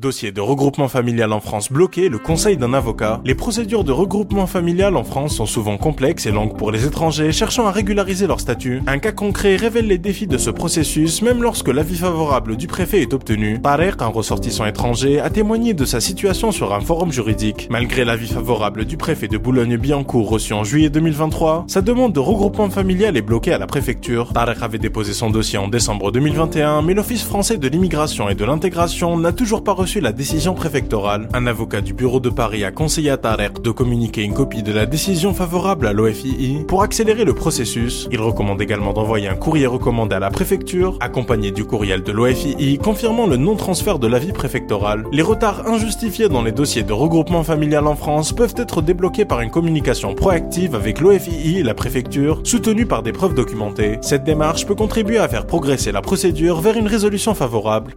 Dossier de regroupement familial en France bloqué, le conseil d'un avocat. Les procédures de regroupement familial en France sont souvent complexes et longues pour les étrangers cherchant à régulariser leur statut. Un cas concret révèle les défis de ce processus même lorsque l'avis favorable du préfet est obtenu. Tarek, un ressortissant étranger, a témoigné de sa situation sur un forum juridique. Malgré l'avis favorable du préfet de Boulogne-Billancourt reçu en juillet 2023, sa demande de regroupement familial est bloquée à la préfecture. Tarek avait déposé son dossier en décembre 2021, mais l'Office français de l'immigration et de l'intégration n'a toujours pas reçu la décision préfectorale. Un avocat du bureau de Paris a conseillé à Tarek de communiquer une copie de la décision favorable à l'OFII pour accélérer le processus. Il recommande également d'envoyer un courrier recommandé à la préfecture, accompagné du courriel de l'OFII confirmant le non-transfert de l'avis préfectoral. Les retards injustifiés dans les dossiers de regroupement familial en France peuvent être débloqués par une communication proactive avec l'OFII et la préfecture, soutenue par des preuves documentées. Cette démarche peut contribuer à faire progresser la procédure vers une résolution favorable.